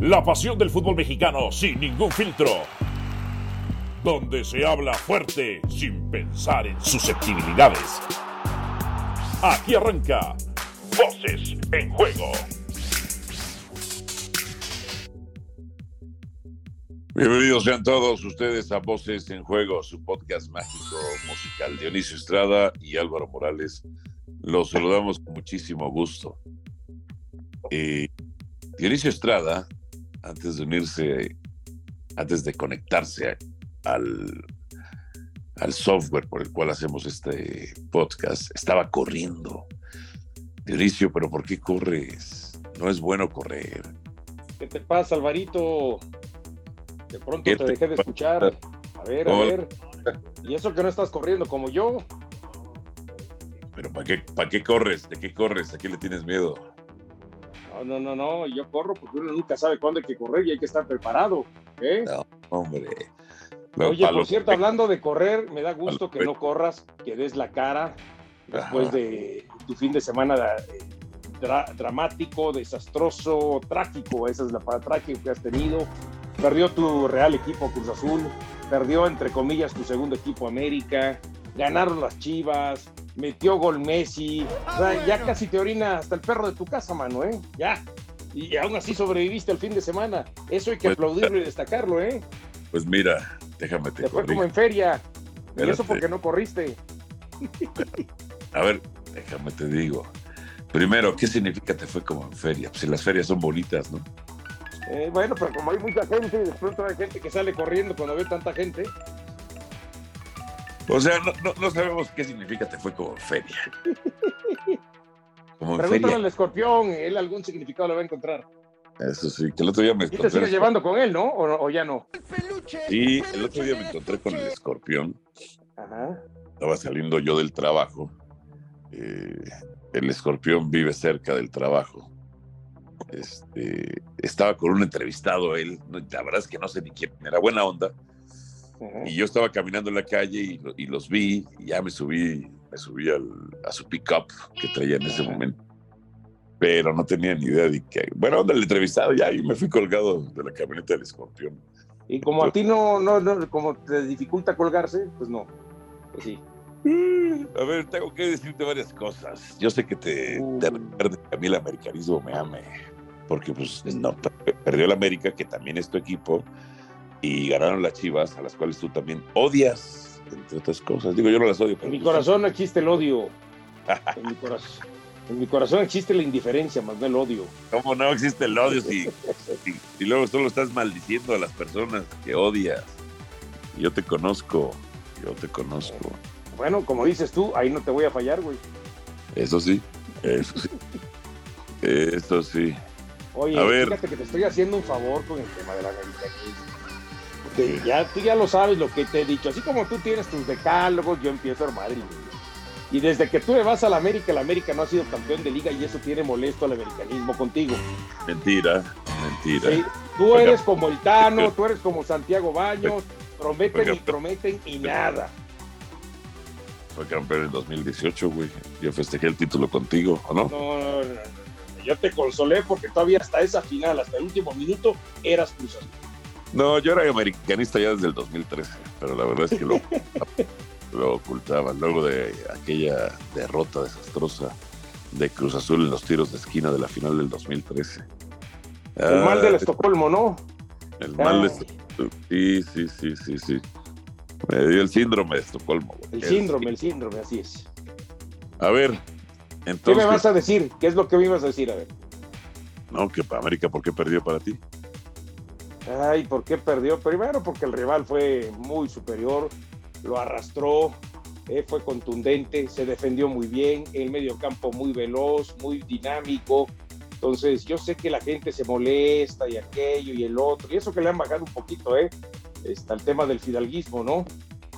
La pasión del fútbol mexicano sin ningún filtro. Donde se habla fuerte sin pensar en susceptibilidades. Aquí arranca Voces en Juego. Bienvenidos sean todos ustedes a Voces en Juego, su podcast mágico musical. Dionisio Estrada y Álvaro Morales, los saludamos con muchísimo gusto. Eh, Dionisio Estrada, antes de unirse, antes de conectarse al, al software por el cual hacemos este podcast, estaba corriendo. Dionisio, pero ¿por qué corres? No es bueno correr. ¿Qué te pasa, Alvarito? De pronto te, dejé de escuchar. A ver, a ver. Y eso que no estás corriendo como yo. Pero ¿para qué, ¿para qué corres? ¿De qué corres? ¿A qué le tienes miedo? No, no, no, no. Yo corro porque uno nunca sabe cuándo hay que correr y hay que estar preparado. ¿eh? No, hombre. Oye, por cierto, hablando de correr, me da gusto que no corras, que des la cara después de tu fin de semana eh, dramático, desastroso, trágico. Esa es la palabra trágico que has tenido Perdió tu real equipo Cruz Azul, perdió entre comillas tu segundo equipo América, ganaron las Chivas, metió gol Messi, o sea, ya casi te orina hasta el perro de tu casa, mano, ¿eh? Ya. Y aún así sobreviviste el fin de semana. Eso hay que pues, aplaudirlo y destacarlo, ¿eh? Pues mira, déjame te Te fue como en feria. Y eso porque no corriste. A ver, déjame te digo. Primero, ¿qué significa te fue como en feria? Pues si las ferias son bonitas, ¿no? Eh, bueno, pero como hay mucha gente, de pronto hay gente que sale corriendo cuando ve tanta gente. O sea, no, sabemos qué significa te fue como feria. Como Pregúntale al escorpión, él algún significado lo va a encontrar. Eso sí, que el otro día me encontré. ¿Y te sigues llevando con él, ¿no? ¿O, ya no? Sí, el otro día me encontré con el escorpión. Ajá. Estaba saliendo yo del trabajo. Eh, el escorpión vive cerca del trabajo. Este, estaba con un entrevistado él, la verdad es que no sé ni quién, era buena onda. Y yo estaba caminando en la calle y, los vi, y ya me subí, me subí a su pickup que traía en ese momento. Pero no tenía ni idea de que. Bueno, onda el entrevistado ya, y me fui colgado de la camioneta del escorpión. Y como a ti no, no, no, como te dificulta colgarse, pues no. Pues sí. A ver, tengo que decirte varias cosas. Yo sé que te, uh. a mí el americanismo me ame porque pues no, perdió el América, que también es tu equipo, y ganaron las Chivas, a las cuales tú también odias, entre otras cosas. Digo, yo no las odio. Pero en mi pues, corazón no existe el odio. en, mi corazón, en mi corazón existe la indiferencia, más no el odio. ¿Cómo no existe el odio si, y luego solo estás maldiciendo a las personas que odias? Yo te conozco, yo te conozco. Bueno, como dices tú, ahí no te voy a fallar, güey. Eso sí, eso sí. eso sí. Oye, fíjate que te estoy haciendo un favor con el tema de la Ya, tú ya lo sabes lo que te he dicho. Así como tú tienes tus decálogos, yo empiezo a Madrid. Y desde que tú le vas a la América, la América no ha sido campeón de liga y eso tiene molesto al americanismo contigo. Mentira, mentira. tú eres como el Tano, tú eres como Santiago Baños, prometen y prometen y nada. Fue campeón en 2018, güey. Yo festejé el título contigo, ¿o no? No, no, no yo te consolé porque todavía hasta esa final, hasta el último minuto, eras Cruz No, yo era americanista ya desde el 2013, pero la verdad es que lo, lo ocultaba. Luego de aquella derrota desastrosa de Cruz Azul en los tiros de esquina de la final del 2013. El mal del Estocolmo, ¿no? El mal de Estocolmo. Sí, sí, sí, sí, sí. Me dio el síndrome de Estocolmo. El síndrome, el síndrome, así es. A ver, ¿Qué me vas a decir? ¿Qué es lo que me ibas a decir? A ver. No, que para América, ¿por qué perdió para ti? Ay, ¿por qué perdió? Primero porque el rival fue muy superior, lo arrastró, eh, fue contundente, se defendió muy bien, el medio campo muy veloz, muy dinámico. Entonces, yo sé que la gente se molesta y aquello y el otro, y eso que le han bajado un poquito, ¿eh? Está el tema del fidalguismo, ¿no?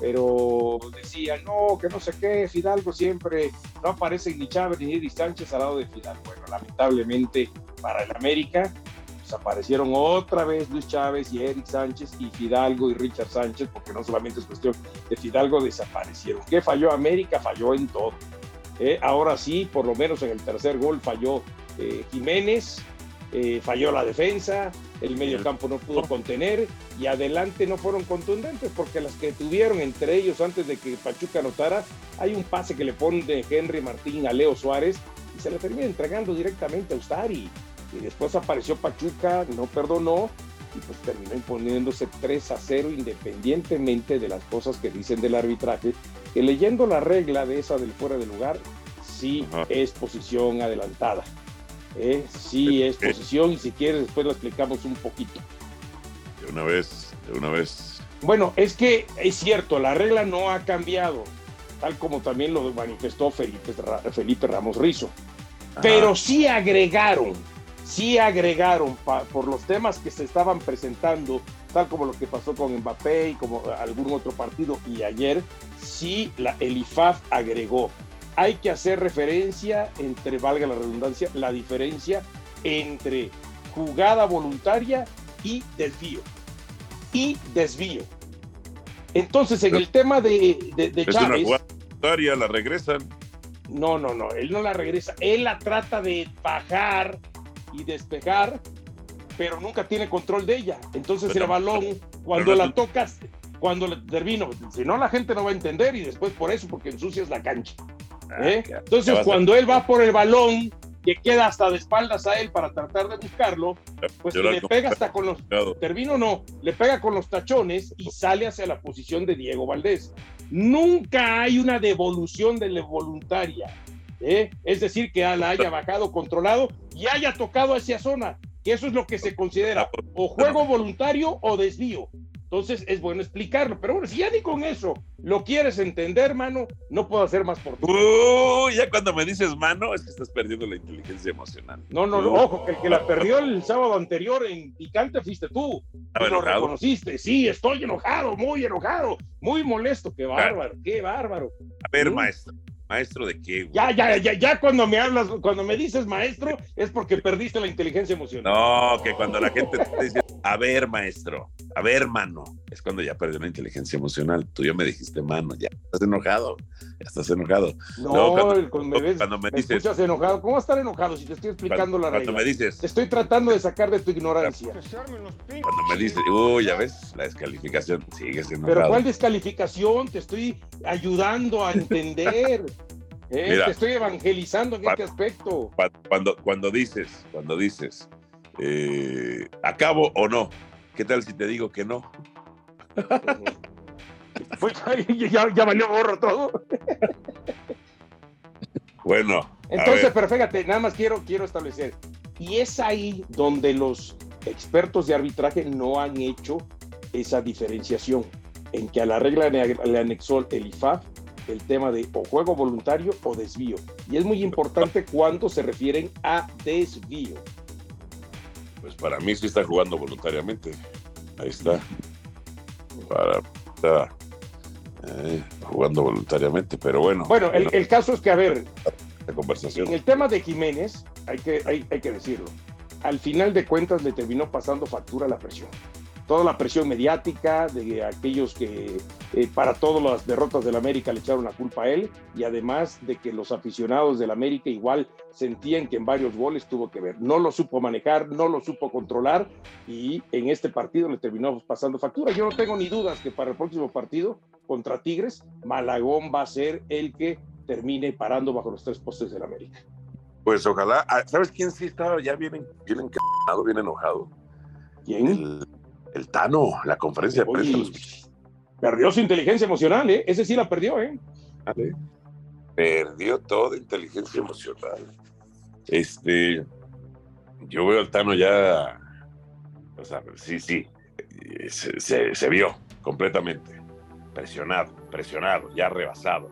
pero decía, no, que no sé qué, Fidalgo siempre no aparece ni Chávez ni Eddie Sánchez al lado de Fidalgo. Bueno, lamentablemente para el América aparecieron otra vez Luis Chávez y Eric Sánchez y Fidalgo y Richard Sánchez, porque no solamente es cuestión de Fidalgo, desaparecieron. ¿Qué falló América? Falló en todo. Eh, ahora sí, por lo menos en el tercer gol falló eh, Jiménez, eh, falló la defensa, el medio campo no pudo contener y adelante no fueron contundentes porque las que tuvieron entre ellos antes de que Pachuca anotara, hay un pase que le pone de Henry Martín a Leo Suárez y se le termina entregando directamente a Ustari. Y después apareció Pachuca, no perdonó y pues terminó imponiéndose 3 a 0 independientemente de las cosas que dicen del arbitraje, que leyendo la regla de esa del fuera de lugar, sí es posición adelantada. ¿eh? Sí es posición y si quieres después lo explicamos un poquito. De una vez, de una vez. Bueno, es que es cierto, la regla no ha cambiado, tal como también lo manifestó Felipe, Felipe Ramos Rizo. Pero sí agregaron sí agregaron por los temas que se estaban presentando, tal como lo que pasó con Mbappé y como algún otro partido y ayer, sí la, el IFAF agregó. Hay que hacer referencia entre, valga la redundancia, la diferencia entre jugada voluntaria y desvío. Y desvío. Entonces, en el tema de, de, de Chávez. Una jugada voluntaria, la regresan. No, no, no, él no la regresa. Él la trata de bajar y despejar, pero nunca tiene control de ella. Entonces el balón, cuando la tocas, cuando le termino, si no la gente no va a entender y después por eso, porque ensucias la cancha. Ah, ¿eh? Entonces cuando él va por el balón, que queda hasta de espaldas a él para tratar de buscarlo, pues le pega hasta con los, termino no, le pega con los tachones y sale hacia la posición de Diego Valdés. Nunca hay una devolución de la voluntaria. ¿Eh? es decir, que la haya bajado, controlado y haya tocado esa zona, que eso es lo que se considera o juego voluntario o desvío. Entonces es bueno explicarlo, pero bueno, si ya ni con eso lo quieres entender, mano, no puedo hacer más por ti. ya cuando me dices mano, es que estás perdiendo la inteligencia emocional. No, no, ojo, que el que la perdió el sábado anterior en Picante fuiste tú. lo reconociste. Sí, estoy enojado, muy enojado, muy molesto. Qué bárbaro, qué bárbaro. A ver, maestro, ¿Maestro de qué? Ya, ya, ya, ya cuando me hablas, cuando me dices maestro, es porque perdiste la inteligencia emocional. No, que cuando la gente te dice, a ver, maestro, a ver, mano, es cuando ya perdió la inteligencia emocional. Tú ya me dijiste, mano, ya estás enojado, ya estás enojado. No, cuando, me, dices. escuchas enojado, ¿cómo estar enojado si te estoy explicando la regla? Cuando me dices. Te estoy tratando de sacar de tu ignorancia. Cuando me dices, uy, ya ves, la descalificación, sigues enojado. Pero ¿cuál descalificación? Te estoy ayudando a entender. Eh, te estoy evangelizando en este aspecto. Cuando, cuando dices, cuando dices, eh, ¿acabo o no? ¿Qué tal si te digo que no? ya, ya, valió gorro todo. bueno. Entonces, pero fíjate, nada más quiero, quiero establecer. Y es ahí donde los expertos de arbitraje no han hecho esa diferenciación, en que a la regla le anexó el IFAF el tema de o juego voluntario o desvío. Y es muy importante cuando se refieren a desvío. Pues para mí sí está jugando voluntariamente. Ahí está. Para, está eh, jugando voluntariamente, pero bueno. Bueno, el, caso es que, a ver, la conversación. En el tema de Jiménez, hay que, hay, hay que decirlo, al final de cuentas le terminó pasando factura la presión toda la presión mediática de aquellos que eh, para todas las derrotas del América le echaron la culpa a él y además de que los aficionados del América igual sentían que en varios goles tuvo que ver. No lo supo manejar, no lo supo controlar y en este partido le terminó pasando factura. Yo no tengo ni dudas que para el próximo partido contra Tigres, Malagón va a ser el que termine parando bajo los tres postes del América. Pues ojalá, ah, ¿sabes quién sí estaba ya bien, bien enojado, bien enojado? ¿Quién? El Tano, la conferencia de prensa. Perdió su inteligencia emocional, ¿eh? Ese sí la perdió, ¿eh? Perdió toda inteligencia emocional. Este, yo veo al Tano ya, o sea, sí, sí, se, se, vio completamente presionado, presionado, ya rebasado,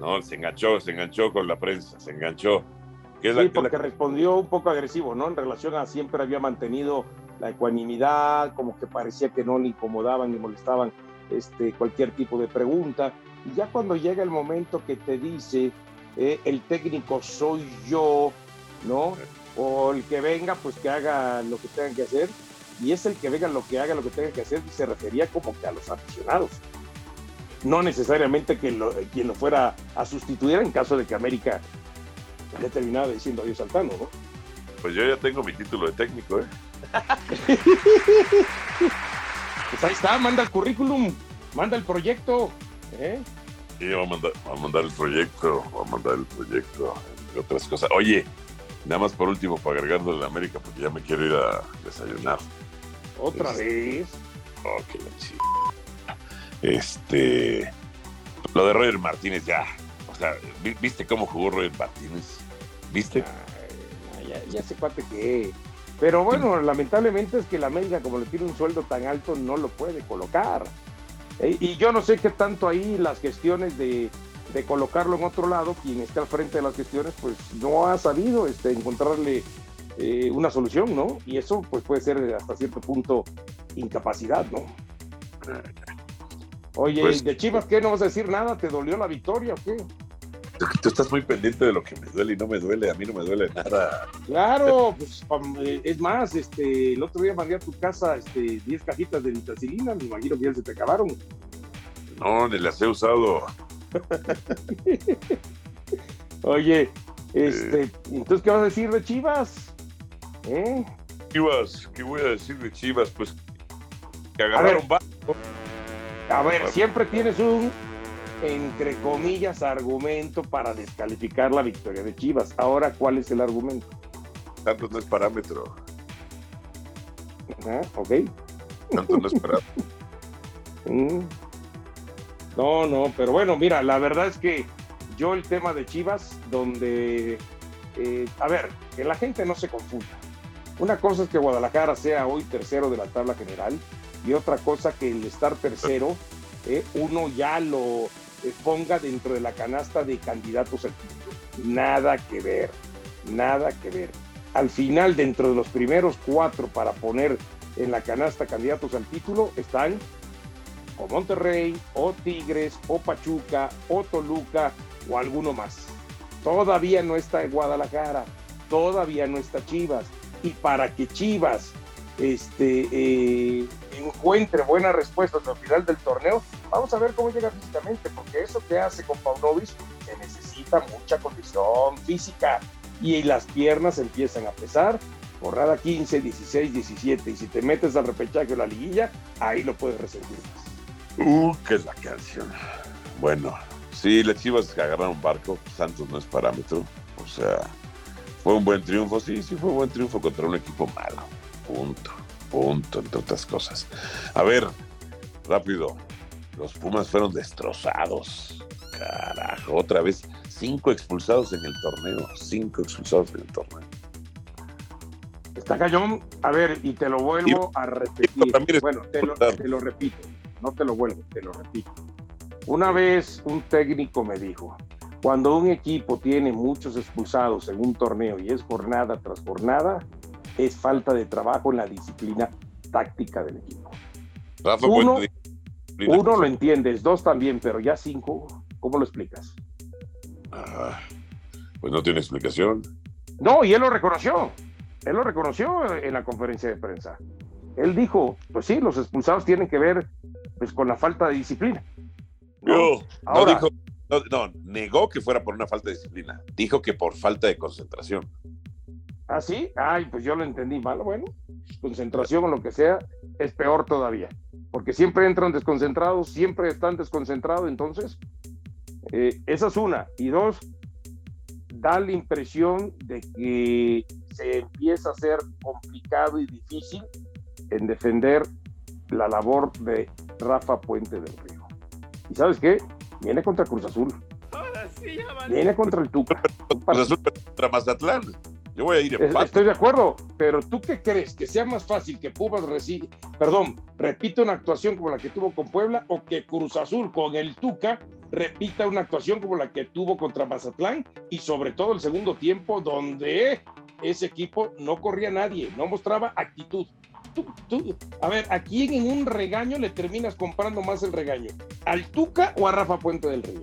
¿no? Se enganchó, se enganchó con la prensa, se enganchó. sí, porque respondió un poco agresivo, ¿no? En relación a siempre había mantenido la ecuanimidad, como que parecía que no le incomodaban ni molestaban este, cualquier tipo de pregunta. Y ya cuando llega el momento que te dice, eh, el técnico soy yo, ¿no? O el que venga, pues que haga lo que tenga que hacer. Y es el que venga lo que haga lo que tenga que hacer, se refería como que a los aficionados. No necesariamente que quien lo fuera a sustituir en caso de que América le terminara diciendo adiós al ¿no? Pues yo ya tengo mi título de técnico, ¿eh? Pues ahí está, manda el currículum, manda el proyecto, ¿eh? Sí, va a mandar, va a mandar el proyecto, va a mandar el proyecto, entre otras cosas. Oye, nada más por último, para agregarlo en la América, porque ya me quiero ir a desayunar. ¿Otra este, vez? Oh, qué Este. Lo de Roger Martínez, ya. O sea, ¿viste cómo jugó Roger Martínez? ¿Viste? ya, ya sé cuate que. Pero bueno, lamentablemente es que la América, como le tiene un sueldo tan alto, no lo puede colocar. Eh, y yo no sé qué tanto ahí las gestiones de, colocarlo en otro lado, quien está al frente de las gestiones, pues no ha sabido este, encontrarle eh, una solución, ¿no? Y eso pues puede ser hasta cierto punto incapacidad, ¿no? Oye, pues de Chivas, ¿qué? ¿No vas a decir nada? ¿Te dolió la victoria o qué? Tú, estás muy pendiente de lo que me duele y no me duele, a mí no me duele nada. Claro, pues eh, es más, este, el otro día mandé a tu casa este, 10 cajitas de vitacilina, me imagino que ya se te acabaron. No, ni las he usado. Oye, este, entonces, ¿qué vas a decir de Chivas? ¿Eh? Chivas, ¿qué voy a decir de Chivas? Pues que agarraron A ver, siempre tienes un entre comillas, argumento para descalificar la victoria de Chivas. Ahora, ¿cuál es el argumento? Tanto no es parámetro. Ajá, ok. Tanto no es parámetro. Mm. No, no, pero bueno, mira, la verdad es que yo el tema de Chivas, donde, eh, a ver, que la gente no se confunda. Una cosa es que Guadalajara sea hoy tercero de la tabla general y otra cosa que el estar tercero, eh, uno ya lo, ponga dentro de la canasta de candidatos al título. Nada que ver, nada que ver. Al final, dentro de los primeros cuatro para poner en la canasta candidatos al título, están o Monterrey, o Tigres, o Pachuca, o Toluca, o alguno más. Todavía no está Guadalajara, todavía no está Chivas. Y para que Chivas este, eh, encuentre buenas respuestas al final del torneo, vamos a ver cómo llega físicamente, porque eso que hace con Paunovic se necesita mucha condición física y las piernas empiezan a pesar. Jornada 15, 16, 17, y si te metes al repechaje o la liguilla, ahí lo puedes resentir. Uh, qué es la canción. Bueno, sí, las Chivas agarraron barco, Santos no es parámetro, o sea, fue un buen triunfo, sí, sí fue un buen triunfo contra un equipo malo Punto, punto, entre otras cosas. A ver, rápido. Los Pumas fueron destrozados. Carajo, otra vez. Cinco expulsados en el torneo. Cinco expulsados en el torneo. Está cayón. A ver, y te lo vuelvo a repetir. Bueno, te lo, te lo repito. No te lo vuelvo, te lo repito. Una vez un técnico me dijo, cuando un equipo tiene muchos expulsados en un torneo y es jornada tras jornada, es falta de trabajo en la disciplina táctica del equipo. uno, uno lo entiendes, dos también, pero ya cinco, ¿cómo lo explicas? Ah, pues no tiene explicación. No, y él lo reconoció. Él lo reconoció en la conferencia de prensa. Él dijo, pues sí, los expulsados tienen que ver pues, con la falta de disciplina. No, no dijo, no, negó que fuera por una falta de disciplina. Dijo que por falta de concentración. ¿Ah, sí? Ay, pues yo lo entendí mal. Bueno, concentración o lo que sea, es peor todavía. Porque siempre entran desconcentrados, siempre están desconcentrados. Entonces, eh, esa es una. Y dos, da la impresión de que se empieza a ser complicado y difícil en defender la labor de Rafa Puente del Río. ¿Y sabes qué? Viene contra Cruz Azul. Viene contra el Tuca. Cruz Azul contra Mazatlán. Yo voy a ir en Estoy de acuerdo, pero ¿tú qué crees? ¿Que sea más fácil que Pumas recibe, perdón, repita una actuación como la que tuvo con Puebla o que Cruz Azul con el Tuca repita una actuación como la que tuvo contra Mazatlán y sobre todo el segundo tiempo donde ese equipo no corría a nadie, no mostraba actitud? a ver, ¿a quién en un regaño le terminas comprando más el regaño? ¿Al Tuca o a Rafa Puente del Río?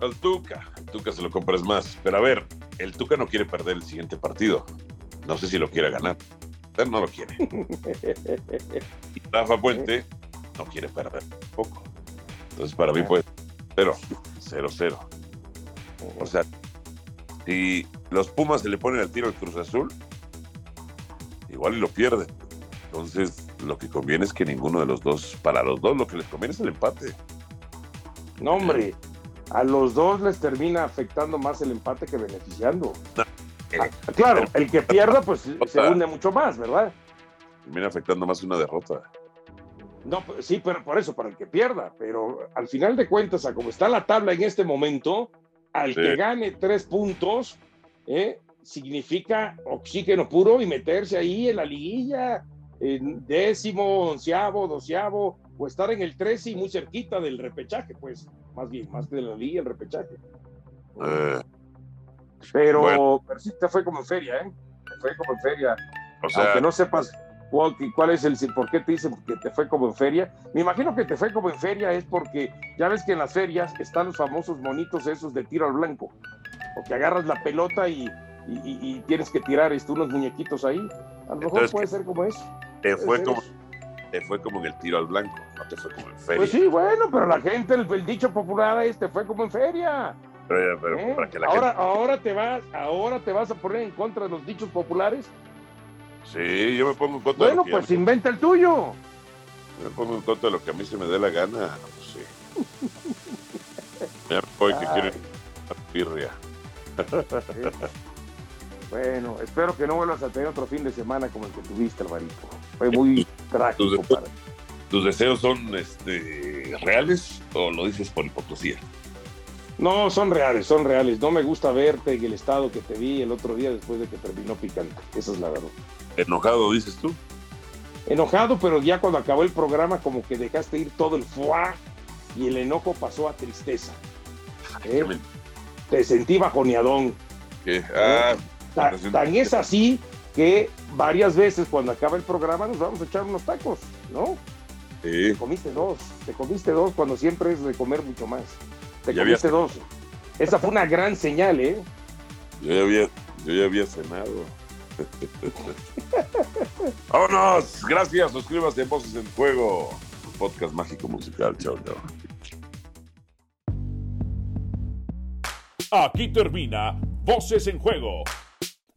Al Tuca, Tuca se lo compras más. Pero a ver, el Tuca no quiere perder el siguiente partido. No sé si lo quiere ganar. Él no lo quiere. y Rafa Puente no quiere perder poco. Entonces, para mí, pues, cero, cero, cero. O sea, si los Pumas se le ponen al tiro al Cruz Azul, igual y lo pierden. Entonces, lo que conviene es que ninguno de los dos, para los dos, lo que les conviene es el empate. No, hombre, a los dos les termina afectando más el empate que beneficiando. Ah, claro, el que pierda, pues se hunde mucho más, ¿verdad? Termina afectando más una derrota. No, pues, sí, pero por eso, para el que pierda. Pero al final de cuentas, a como está la tabla en este momento, al que gane tres puntos, ¿eh? significa oxígeno puro y meterse ahí en la liguilla, en décimo, onceavo, doceavo, o estar en el 13 y muy cerquita del repechaje, pues, más bien, más que de la liga, el repechaje. Eh, pero, pero sí te fue como en feria, ¿eh? Te fue como en feria. O sea, Aunque no sepas cuál, cuál es el, por qué te dicen que te fue como en feria. Me imagino que te fue como en feria es porque ya ves que en las ferias están los famosos monitos esos de tiro al blanco. O que agarras la pelota y, y, tienes que tirar este, unos muñequitos ahí. A lo mejor puede ser como eso. Te fue como, te fue como en el tiro al blanco, no te fue como en feria. Pues sí, bueno, pero la gente, el, dicho popular es, te fue como en feria. Pero, ¿Eh? para que la ahora, ahora te vas, ahora te vas a poner en contra de los dichos populares. Sí, yo me pongo en contra bueno, de Bueno, pues inventa el tuyo. me pongo en contra de lo que a mí se me dé la gana, pues sí. me voy que quiero pirria. Bueno, espero que no vuelvas a tener otro fin de semana como el que tuviste, Alvarito. Fue muy trágico para ¿Tus deseos son este, reales o lo dices por hipocresía? No, son reales, son reales. No me gusta verte en el estado que te vi el otro día después de que terminó picante. Esa es la verdad. ¿Enojado, dices tú? Enojado, pero ya cuando acabó el programa como que dejaste ir todo el fuá y el enojo pasó a tristeza. ¿Eh? Te sentí bajoneadón. ¿Qué? ¿Eh? Tan, es así que varias veces cuando acaba el programa nos vamos a echar unos tacos, ¿no? Sí. Te comiste dos, te comiste dos cuando siempre es de comer mucho más. Te comiste dos. Esa fue una gran señal, ¿eh? Yo ya había, yo ya había cenado. Vámonos, gracias, suscríbase en Voces en Juego, podcast mágico musical. Chao, chao. Aquí termina Voces en Juego